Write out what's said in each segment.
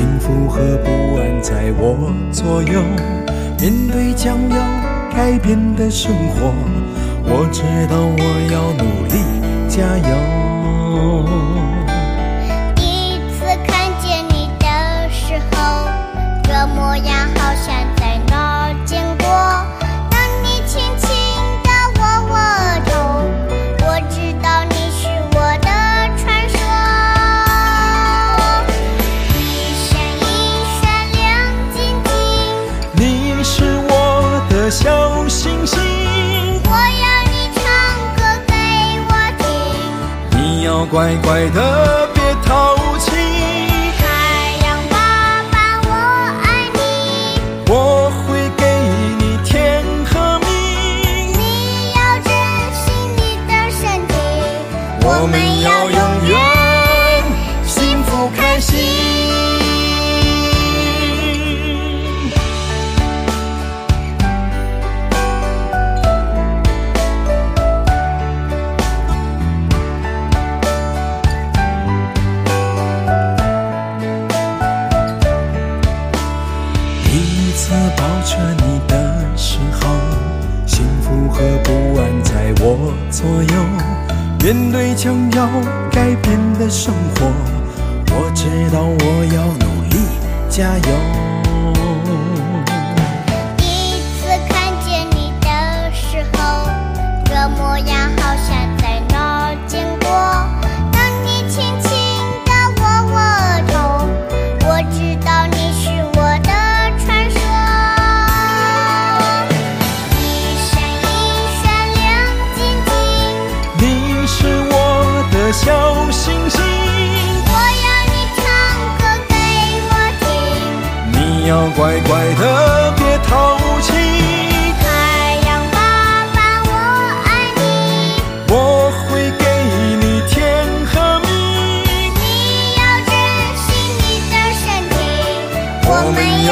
幸福和不安在我左右。面对将要改变的生活，我知道我要努力加油。要乖乖的，别淘气。太阳爸爸，我爱你，我会给你甜和蜜，你要珍惜你的身体，我们要永远幸福开心。次抱着你的时候，幸福和不安在我左右。面对将要改变的生活，我知道我要努力加油。小星星，我要你唱歌给我听。你要乖乖的，别淘气。太阳爸爸，我爱你，我会给你甜和蜜，你要珍惜你的身体，我们要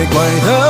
你要乖乖的，